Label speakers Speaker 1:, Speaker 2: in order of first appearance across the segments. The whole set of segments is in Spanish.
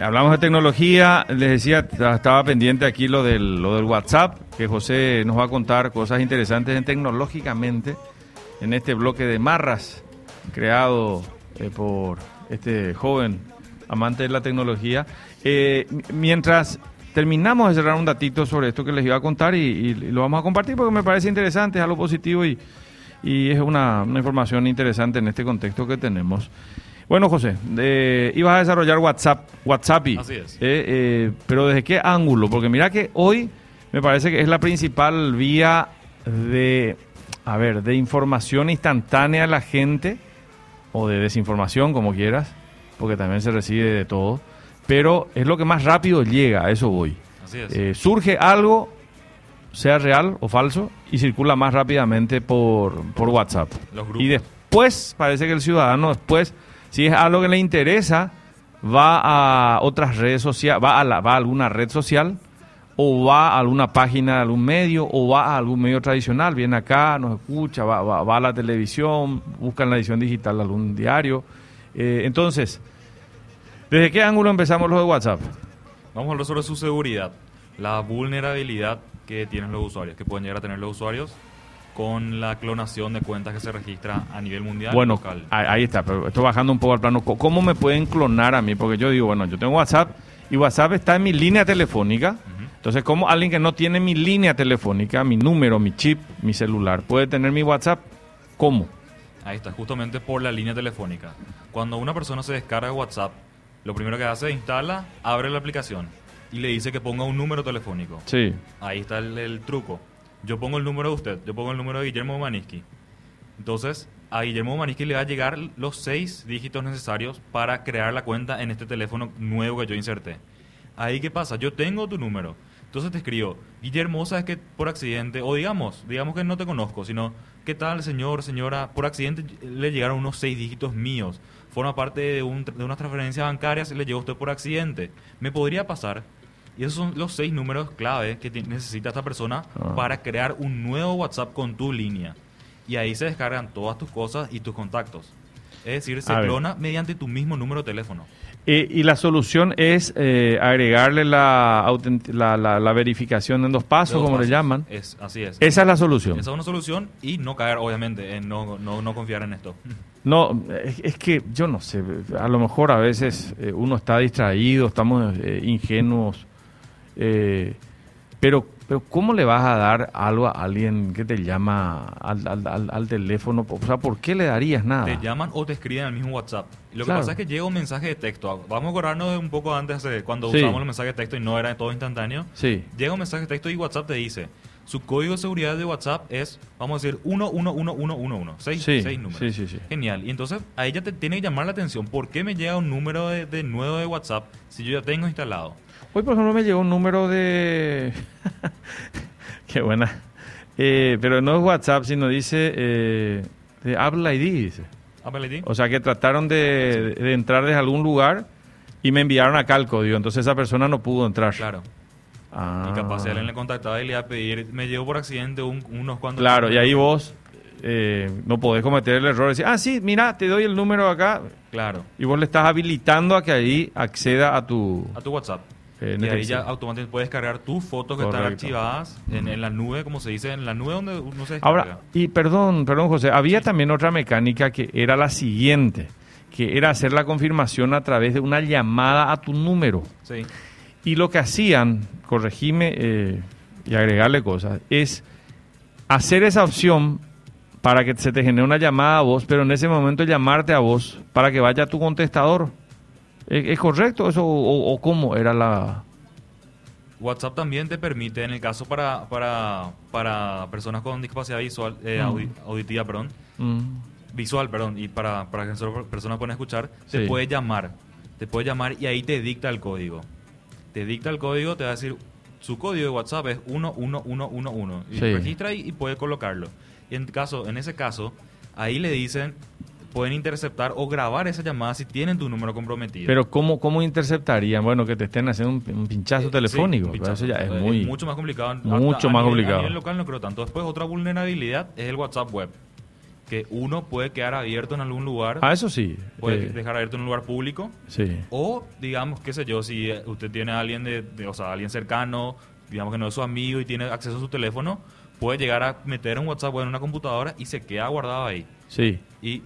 Speaker 1: Hablamos de tecnología, les decía, estaba pendiente aquí lo del, lo del WhatsApp, que José nos va a contar cosas interesantes en tecnológicamente en este bloque de marras creado eh, por este joven amante de la tecnología. Eh, mientras terminamos de cerrar un datito sobre esto que les iba a contar y, lo vamos a compartir porque me parece interesante, es algo positivo y, es una información interesante en este contexto que tenemos. Bueno, José, eh, ibas a desarrollar WhatsApp, WhatsApp,
Speaker 2: Así es.
Speaker 1: eh, eh, pero ¿desde qué ángulo? Porque mira que hoy me parece que es la principal vía de, a ver, de información instantánea a la gente, o de desinformación, como quieras, porque también se recibe de todo, pero es lo que más rápido llega, a eso voy.
Speaker 2: Así es.
Speaker 1: Eh, surge algo, sea real o falso, y circula más rápidamente por, por WhatsApp.
Speaker 2: Los grupos.
Speaker 1: Y después, parece que el ciudadano después, si es algo que le interesa, va a otras redes sociales, va a, la- va a alguna red social, o va a alguna página de algún medio, o va a algún medio tradicional, viene acá, nos escucha, va, va- va a la televisión, busca en la edición digital algún diario. Eh, entonces, ¿desde qué ángulo empezamos lo de WhatsApp?
Speaker 2: Vamos a hablar sobre su seguridad, la vulnerabilidad que tienen los usuarios, que pueden llegar a tener los usuarios con la clonación de cuentas que se registra a nivel mundial
Speaker 1: Bueno,
Speaker 2: local.
Speaker 1: ahí está, pero estoy bajando un poco al plano. ¿Cómo me pueden clonar a mí? Porque yo digo, bueno, yo tengo WhatsApp y WhatsApp está en mi línea telefónica. Entonces, ¿cómo alguien que no tiene mi línea telefónica, mi número, mi chip, mi celular, puede tener mi WhatsApp? ¿Cómo?
Speaker 2: Ahí está, justamente por la línea telefónica. Cuando una persona se descarga WhatsApp, lo primero que hace es instala, abre la aplicación y le dice que ponga un número telefónico.
Speaker 1: Sí.
Speaker 2: Ahí está el, el truco. Yo pongo el número de usted, yo pongo el número de Guillermo Maniski. Entonces, a Guillermo Maniski le va a llegar los seis dígitos necesarios para crear la cuenta en este teléfono nuevo que yo inserté. Ahí, ¿qué pasa? Yo tengo tu número. Entonces te escribo, Guillermo, ¿sabes que por accidente, o digamos, digamos que no te conozco, sino, ¿qué tal, señor, señora? Por accidente le llegaron unos seis dígitos míos. Forma parte de, un, de unas transferencias bancarias y le llegó a usted por accidente. ¿Me podría pasar? Y esos son los seis números clave que necesita esta persona
Speaker 1: Ah.
Speaker 2: para crear un nuevo WhatsApp con tu línea. Y ahí se descargan todas tus cosas y tus contactos. Es decir, se
Speaker 1: A ver.
Speaker 2: clona mediante tu mismo número de teléfono.
Speaker 1: Eh, y la solución es eh, agregarle la, la, la- la verificación en dos pasos,
Speaker 2: dos
Speaker 1: como le
Speaker 2: pasos.
Speaker 1: llaman.
Speaker 2: Es, así es.
Speaker 1: Esa es la solución.
Speaker 2: Esa es una solución y no caer, obviamente, en no, no, no confiar en esto.
Speaker 1: No, es, es que yo no sé, a lo mejor a veces eh, uno está distraído, estamos eh, ingenuos, eh, pero, pero ¿cómo le vas a dar algo a alguien que te llama al, al- al- al teléfono? O sea, ¿por qué le darías nada?
Speaker 2: Te llaman o te escriben al mismo WhatsApp. Lo
Speaker 1: Claro.
Speaker 2: que pasa es que llega un mensaje de texto. Vamos a acordarnos de un poco antes de cuando
Speaker 1: Sí.
Speaker 2: usábamos los mensajes de texto y no era todo instantáneo.
Speaker 1: Sí,
Speaker 2: Llega un mensaje de texto y WhatsApp te dice, su código de seguridad de WhatsApp es, vamos a decir, 111111. Seis,
Speaker 1: Sí,
Speaker 2: seis números.
Speaker 1: sí, sí, sí.
Speaker 2: Genial. Y entonces a ella te tiene que llamar la atención. ¿Por qué me llega un número de, de nuevo de WhatsApp si yo ya tengo instalado?
Speaker 1: Hoy, por ejemplo, me llegó un número de... Qué buena. Eh, pero no es WhatsApp, sino dice eh, de Apple ID, dice.
Speaker 2: Apple ID.
Speaker 1: O sea que trataron de, de entrar desde algún lugar y me enviaron acá el código. Entonces esa persona no pudo entrar.
Speaker 2: Claro.
Speaker 1: Ah.
Speaker 2: Y capaz alguien le contactaba y le iba a pedir, me llegó por accidente un- unos cuantos...
Speaker 1: Claro, y ahí vos eh, no podés cometer el error de decir, ah, sí, mira, te doy el número acá.
Speaker 2: Claro.
Speaker 1: Y vos le estás habilitando a que ahí acceda a tu...
Speaker 2: A tu WhatsApp.
Speaker 1: Eh,
Speaker 2: Y ahí ya automáticamente puedes cargar tus fotos que están
Speaker 1: Correcto.
Speaker 2: archivadas en, en la nube, como se dice, en la nube donde uno se descarga.
Speaker 1: Ahora, y perdón, perdón José, había también otra mecánica que era la siguiente, que era hacer la confirmación a través de una llamada a tu número.
Speaker 2: Sí.
Speaker 1: Y lo que hacían, corregime eh, y agregarle cosas, es hacer esa opción para que se te genere una llamada a vos, pero en ese momento llamarte a vos para que vaya a tu contestador. ¿Es, correcto eso o, o cómo era la...?
Speaker 2: WhatsApp también te permite, en el caso para, para, para personas con discapacidad visual, eh,
Speaker 1: Mm.
Speaker 2: audi- auditiva, perdón,
Speaker 1: Mm,
Speaker 2: visual, perdón, y para, para que solo personas puedan escuchar,
Speaker 1: Sí.
Speaker 2: te puede llamar. Te puede llamar y ahí te dicta el código. Te dicta el código, te va a decir, su código de WhatsApp es 11111. Y
Speaker 1: Sí.
Speaker 2: registra y, y puede colocarlo. Y en, caso, en ese caso, ahí le dicen, pueden interceptar o grabar esa llamada si tienen tu número comprometido.
Speaker 1: Pero ¿cómo, ¿cómo interceptarían? Bueno, que te estén haciendo un, un pinchazo
Speaker 2: Eh,
Speaker 1: telefónico.
Speaker 2: sí,
Speaker 1: pero
Speaker 2: pinchazo.
Speaker 1: eso ya es
Speaker 2: Eh,
Speaker 1: muy...
Speaker 2: mucho más complicado.
Speaker 1: mucho
Speaker 2: a
Speaker 1: más
Speaker 2: nivel-
Speaker 1: complicado.
Speaker 2: A nivel local no creo tanto. Después otra vulnerabilidad es el WhatsApp web. que uno puede quedar abierto en algún lugar,
Speaker 1: Ah, eso sí.
Speaker 2: puede
Speaker 1: eh,
Speaker 2: dejar abierto en un lugar público,
Speaker 1: sí.
Speaker 2: o digamos, qué sé yo, si eh, usted tiene a alguien de, de- o sea, alguien cercano, digamos que no es su amigo y tiene acceso a su teléfono, puede llegar a meter un WhatsApp en una computadora y se queda guardado ahí.
Speaker 1: Sí.
Speaker 2: Y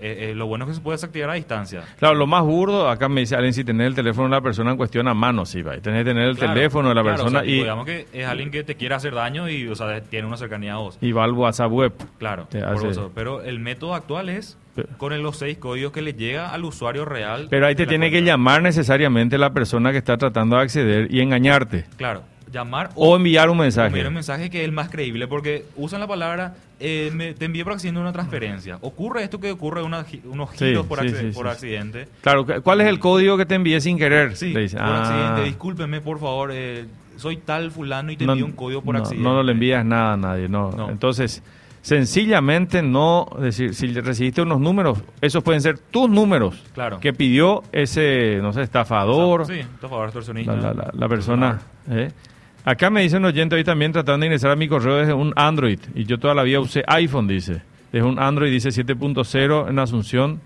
Speaker 2: eh, eh, lo bueno es que se puede desactivar a distancia.
Speaker 1: Claro, lo más burdo, acá me dice alguien si tener el teléfono de la persona en cuestión a mano, sí, va. Tenés que tener el
Speaker 2: Claro,
Speaker 1: teléfono de la
Speaker 2: claro,
Speaker 1: persona
Speaker 2: o sea,
Speaker 1: y,
Speaker 2: digamos que es alguien que te quiere hacer daño y, o sea, tiene una cercanía a vos.
Speaker 1: y va al WhatsApp web.
Speaker 2: Claro, por eso. pero el método actual es con los seis códigos que le llega al usuario real.
Speaker 1: Pero ahí te tiene que llamar necesariamente la persona que está tratando de acceder y engañarte.
Speaker 2: Claro, llamar
Speaker 1: O enviar un mensaje.
Speaker 2: enviar un mensaje que es el más creíble porque usan la palabra eh, me- te envié por accidente una transferencia. Ocurre esto que ocurre una unos
Speaker 1: Sí,
Speaker 2: giros por,
Speaker 1: sí,
Speaker 2: acc-
Speaker 1: sí,
Speaker 2: por accidente.
Speaker 1: Claro, ¿cu- ¿cuál es el código que te envié sin querer?
Speaker 2: Sí, por
Speaker 1: "Ah,
Speaker 2: accidente, discúlpeme por favor, eh, soy tal fulano y te
Speaker 1: no-
Speaker 2: envío un código por
Speaker 1: no,
Speaker 2: accidente.
Speaker 1: No, le envías nada a nadie, no.
Speaker 2: No.
Speaker 1: Entonces, sencillamente no, decir, si recibiste unos números, esos pueden ser tus números
Speaker 2: Claro.
Speaker 1: que pidió ese, no sé, estafador,
Speaker 2: Sí, estafador, extorsionista.
Speaker 1: la, la- la- la persona. ¿eh? Acá me dice un oyente hoy también tratando de ingresar a mi correo desde un Android. Y yo toda la vida usé iPhone, dice. Es un Android, dice 7.0 en Asunción.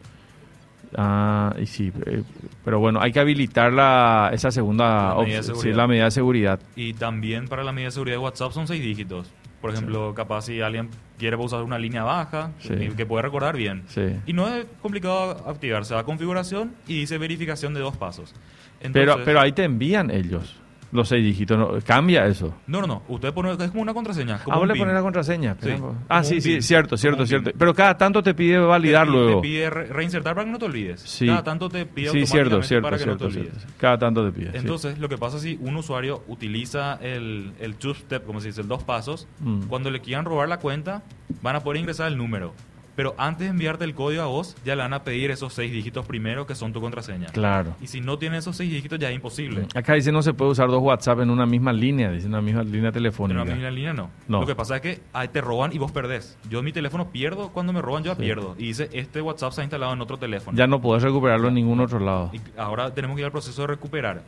Speaker 1: Ah, y sí, eh, pero bueno, hay que habilitar la, esa segunda
Speaker 2: La medida de
Speaker 1: op- sí, la medida de seguridad.
Speaker 2: Y también para la medida de seguridad de WhatsApp son seis dígitos. Por ejemplo, capaz si alguien quiere usar una línea baja,
Speaker 1: Sí.
Speaker 2: que- puede recordar bien.
Speaker 1: Sí.
Speaker 2: Y no es complicado activarse. a configuración y dice verificación de dos pasos.
Speaker 1: Pero,
Speaker 2: Entonces-
Speaker 1: pero ahí te envían ellos los seis dígitos. ¿no? Cambia eso.
Speaker 2: No, no, no. Usted pone, es como una contraseña. Como
Speaker 1: Ah, vos le pones la contraseña.
Speaker 2: Sí,
Speaker 1: ah, sí, sí, cierto, cierto, cierto. Pero cada tanto te pide validar
Speaker 2: te,
Speaker 1: luego.
Speaker 2: Te pide re- reinsertar para que no te olvides.
Speaker 1: Sí.
Speaker 2: Cada tanto te pide
Speaker 1: Sí, cierto, cierto,
Speaker 2: para que
Speaker 1: cierto,
Speaker 2: no te
Speaker 1: cierto.
Speaker 2: olvides.
Speaker 1: Cada tanto te pide. sí.
Speaker 2: Entonces, lo que pasa si un usuario utiliza el, el two-step, como se dice, el dos pasos,
Speaker 1: Mm.
Speaker 2: cuando le quieran robar la cuenta, van a poder ingresar el número. Pero antes de enviarte el código a vos, ya le van a pedir esos seis dígitos primero, que son tu contraseña.
Speaker 1: Claro.
Speaker 2: Y si no tiene esos seis dígitos, ya es imposible.
Speaker 1: Acá dice no se puede usar dos WhatsApp en una misma línea, dice una misma línea telefónica.
Speaker 2: en la línea no.
Speaker 1: No.
Speaker 2: Lo que pasa es que ahí te roban y vos perdés. Yo mi teléfono pierdo, cuando me roban yo
Speaker 1: Sí.
Speaker 2: pierdo. Y dice, este WhatsApp se ha instalado en otro teléfono.
Speaker 1: Ya no podés recuperarlo en ningún otro lado.
Speaker 2: Y ahora tenemos que ir al proceso de recuperar.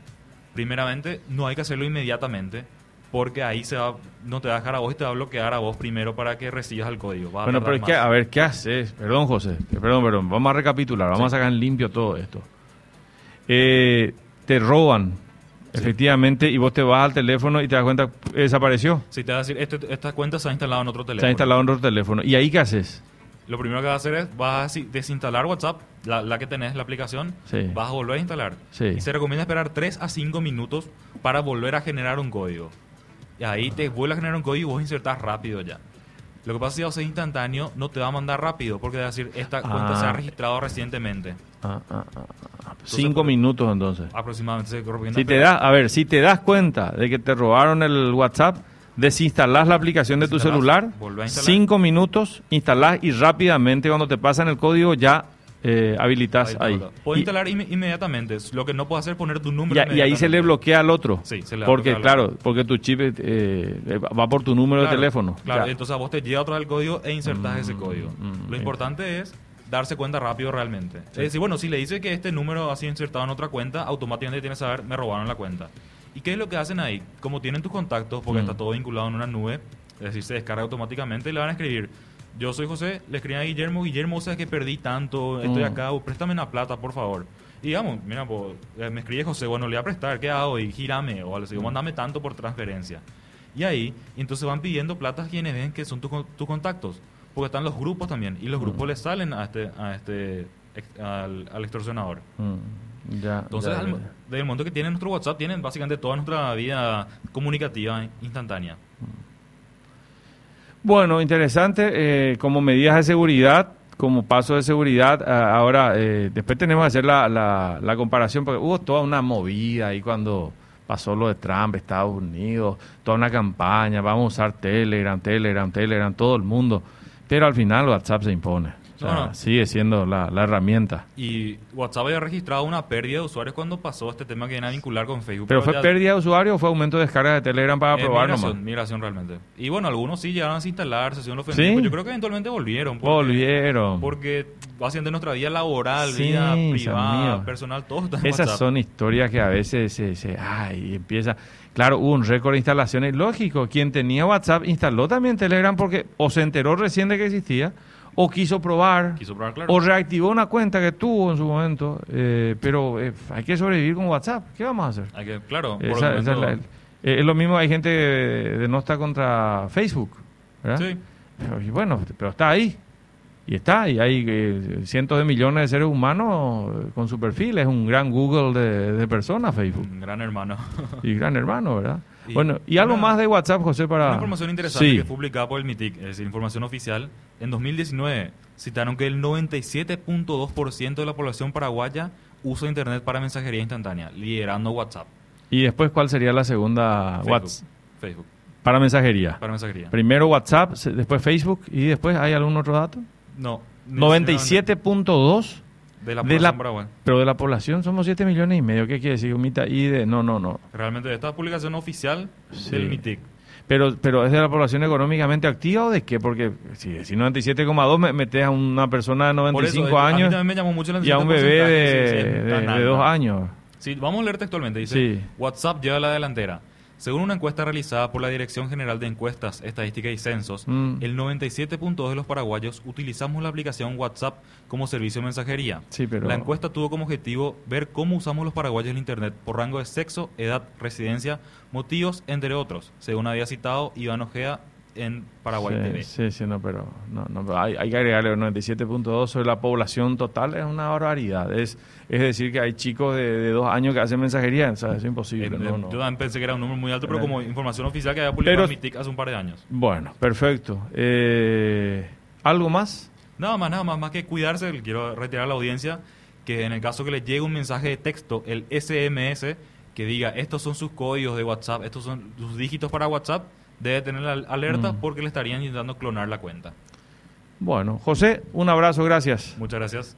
Speaker 2: Primeramente, no hay que hacerlo inmediatamente, porque ahí se va, no te va a dejar a vos y te va a bloquear a vos primero para que recibas el código. Va a
Speaker 1: Bueno, pero es que, a ver, ¿qué haces? Perdón, José. eh, Perdón, perdón. Vamos a recapitular. Vamos a sacar en limpio todo esto. Eh, te roban, efectivamente, y vos te vas al teléfono y te das cuenta, eh, desapareció.
Speaker 2: Si te va a decir, este- esta cuenta se ha instalado en otro teléfono.
Speaker 1: Se ha instalado en otro teléfono. ¿Y ahí qué haces?
Speaker 2: Lo primero que vas a hacer es, vas a si- desinstalar WhatsApp, la, la que tenés, la aplicación,
Speaker 1: Sí.
Speaker 2: vas a volver a instalar.
Speaker 1: Sí.
Speaker 2: Y se recomienda esperar 3 a 5 minutos para volver a generar un código. Y ahí te vuelve a generar un código y vos insertás rápido ya. Lo que pasa es que si vos es instantáneo, no te va a mandar rápido, porque va a decir, esta cuenta
Speaker 1: Ah.
Speaker 2: se ha registrado recientemente.
Speaker 1: Ah, ah, ah, ah. Cinco minutos entonces.
Speaker 2: Aproximadamente se
Speaker 1: Si te das, a ver, si te das cuenta de que te robaron el WhatsApp, desinstalás la aplicación de tu celular, cinco minutos, instalás y rápidamente cuando te pasan el código ya eh, habilitas
Speaker 2: Ahí
Speaker 1: Y-
Speaker 2: instalar inme- inmediatamente. Lo que no puedes hacer es poner tu
Speaker 1: y,
Speaker 2: número.
Speaker 1: y ahí se le bloquea al otro.
Speaker 2: Sí, se le
Speaker 1: porque,
Speaker 2: al
Speaker 1: claro, porque tu chip eh, eh, va por tu número
Speaker 2: Claro,
Speaker 1: de teléfono.
Speaker 2: Claro,
Speaker 1: Ya.
Speaker 2: entonces a vos te llega otra vez el código e insertas
Speaker 1: Mm,
Speaker 2: ese código.
Speaker 1: mm,
Speaker 2: Lo
Speaker 1: bien.
Speaker 2: importante es darse cuenta rápido realmente. Es decir, bueno, si le dice que este número ha sido insertado en otra cuenta, automáticamente tienes que saber, me robaron la cuenta. ¿Y qué es lo que hacen ahí? Como tienen tus contactos, porque
Speaker 1: Mm.
Speaker 2: está todo vinculado en una nube, es decir, se descarga automáticamente, le van a escribir. Yo soy José, le escriben a Guillermo, Guillermo, sabes que perdí tanto, estoy
Speaker 1: Mm.
Speaker 2: acá, préstame una plata, por favor. Y digamos, mira, pues, me escribe José, bueno, le voy a prestar, ¿qué hago? Y gírame, o le digo, mandame tanto por transferencia. Y ahí, entonces van pidiendo plata quienes ven que son tus tus contactos. Porque están los grupos también. Y los grupos le salen a este, a este al, al extorsionador.
Speaker 1: Mm, ya,
Speaker 2: Entonces,
Speaker 1: ya,
Speaker 2: al-
Speaker 1: ya.
Speaker 2: desde el momento que tienen nuestro WhatsApp, tienen básicamente toda nuestra vida comunicativa instantánea.
Speaker 1: Bueno, interesante. eh, como medidas de seguridad, como paso de seguridad, a- ahora eh, después tenemos que hacer la, la, la comparación, porque hubo toda una movida ahí cuando pasó lo de Trump, Estados Unidos, toda una campaña, vamos a usar Telegram, Telegram, Telegram, todo el mundo. Pero al final WhatsApp se impone. O sea, sigue siendo la, la herramienta.
Speaker 2: Y WhatsApp había registrado una pérdida de usuarios cuando pasó este tema que viene a vincular con Facebook.
Speaker 1: ¿Pero fue
Speaker 2: ya-
Speaker 1: pérdida de usuario o fue aumento de descarga de Telegram para
Speaker 2: Eh,
Speaker 1: probar
Speaker 2: migración,
Speaker 1: nomás?
Speaker 2: migración realmente. Y bueno, algunos sí llegaron a instalarse, se.
Speaker 1: ¿Sí?
Speaker 2: Yo creo que eventualmente volvieron. porque-
Speaker 1: Volvieron.
Speaker 2: Porque haciendo nuestra vida laboral,
Speaker 1: Sí,
Speaker 2: vida privada, personal, todo está en
Speaker 1: Esas
Speaker 2: WhatsApp.
Speaker 1: son historias que a veces se, se- ay, empieza. Claro, hubo un récord de instalaciones. Lógico, quien tenía WhatsApp instaló también Telegram porque o se enteró recién de que existía o quiso probar,
Speaker 2: Quiso probar, claro.
Speaker 1: o reactivó una cuenta que tuvo en su momento, eh, pero eh, hay que sobrevivir con WhatsApp. ¿Qué vamos a hacer?
Speaker 2: Hay que, claro, por el
Speaker 1: Esa- esa es,
Speaker 2: momento-
Speaker 1: la- eh, es lo mismo, hay gente de, de no está contra Facebook, ¿verdad?
Speaker 2: Sí.
Speaker 1: Pero, y bueno, pero está ahí. Y está, y hay eh, cientos de millones de seres humanos eh, con su perfil. Es un gran Google de, de personas, Facebook.
Speaker 2: Un gran hermano.
Speaker 1: Y gran hermano, ¿verdad?
Speaker 2: Y
Speaker 1: bueno, y algo más de WhatsApp, José, para...
Speaker 2: Una información interesante
Speaker 1: Sí.
Speaker 2: que fue publicada por el MITIC, es decir, información oficial. En 2019 citaron que el 97.2% de la población paraguaya usa Internet para mensajería instantánea, liderando WhatsApp.
Speaker 1: Y después, ¿cuál sería la segunda
Speaker 2: Facebook.
Speaker 1: WhatsApp?
Speaker 2: Facebook,
Speaker 1: Para mensajería.
Speaker 2: para mensajería.
Speaker 1: Primero WhatsApp, después Facebook y después, ¿hay algún otro dato?
Speaker 2: No.
Speaker 1: 97.2,
Speaker 2: de la
Speaker 1: de
Speaker 2: población
Speaker 1: la-
Speaker 2: paraguaya.
Speaker 1: pero de la población somos 7 millones y medio. ¿Qué quiere decir? Mitad y de... No, no, no.
Speaker 2: Realmente esta publicación oficial
Speaker 1: Sí.
Speaker 2: del MITIC.
Speaker 1: Pero, pero ¿es de la población económicamente activa o de qué? Porque si, si 97,2 me metes a una persona de
Speaker 2: Por
Speaker 1: 95
Speaker 2: eso, a mí
Speaker 1: años
Speaker 2: también me llamó mucho la
Speaker 1: y a un bebé de, de- de dos años.
Speaker 2: Sí, vamos a leer textualmente. Dice,
Speaker 1: Sí.
Speaker 2: WhatsApp lleva la delantera. Según una encuesta realizada por la Dirección General de Encuestas, Estadística y Censos,
Speaker 1: Mm.
Speaker 2: el 97.2 de los paraguayos utilizamos la aplicación WhatsApp como servicio de mensajería.
Speaker 1: Sí, pero...
Speaker 2: La encuesta tuvo como objetivo ver cómo usamos los paraguayos el Internet por rango de sexo, edad, residencia, motivos, entre otros, según había citado Iván Ojea en Paraguay
Speaker 1: sí,
Speaker 2: TV.
Speaker 1: Sí, sí, no, pero, no, no, hay, hay que agregarle el 97.2 sobre la población total, es una barbaridad. Es, es decir, que hay chicos de, de dos años que hacen mensajería, o sea, eso es imposible. No.
Speaker 2: Yo también pensé que era un número muy alto, pero
Speaker 1: Pero-
Speaker 2: como información oficial que había publicado
Speaker 1: Pero-
Speaker 2: MITIC hace un par de años.
Speaker 1: Bueno, perfecto. Eh, ¿Algo más?
Speaker 2: Nada más, nada más, más que cuidarse, quiero retirar a la audiencia que en el caso que les llegue un mensaje de texto, el SMS, que diga estos son sus códigos de WhatsApp, estos son sus dígitos para WhatsApp, debe tener la alerta
Speaker 1: Mm.
Speaker 2: porque le estarían intentando clonar la cuenta.
Speaker 1: Bueno, José, un abrazo, gracias.
Speaker 2: Muchas gracias.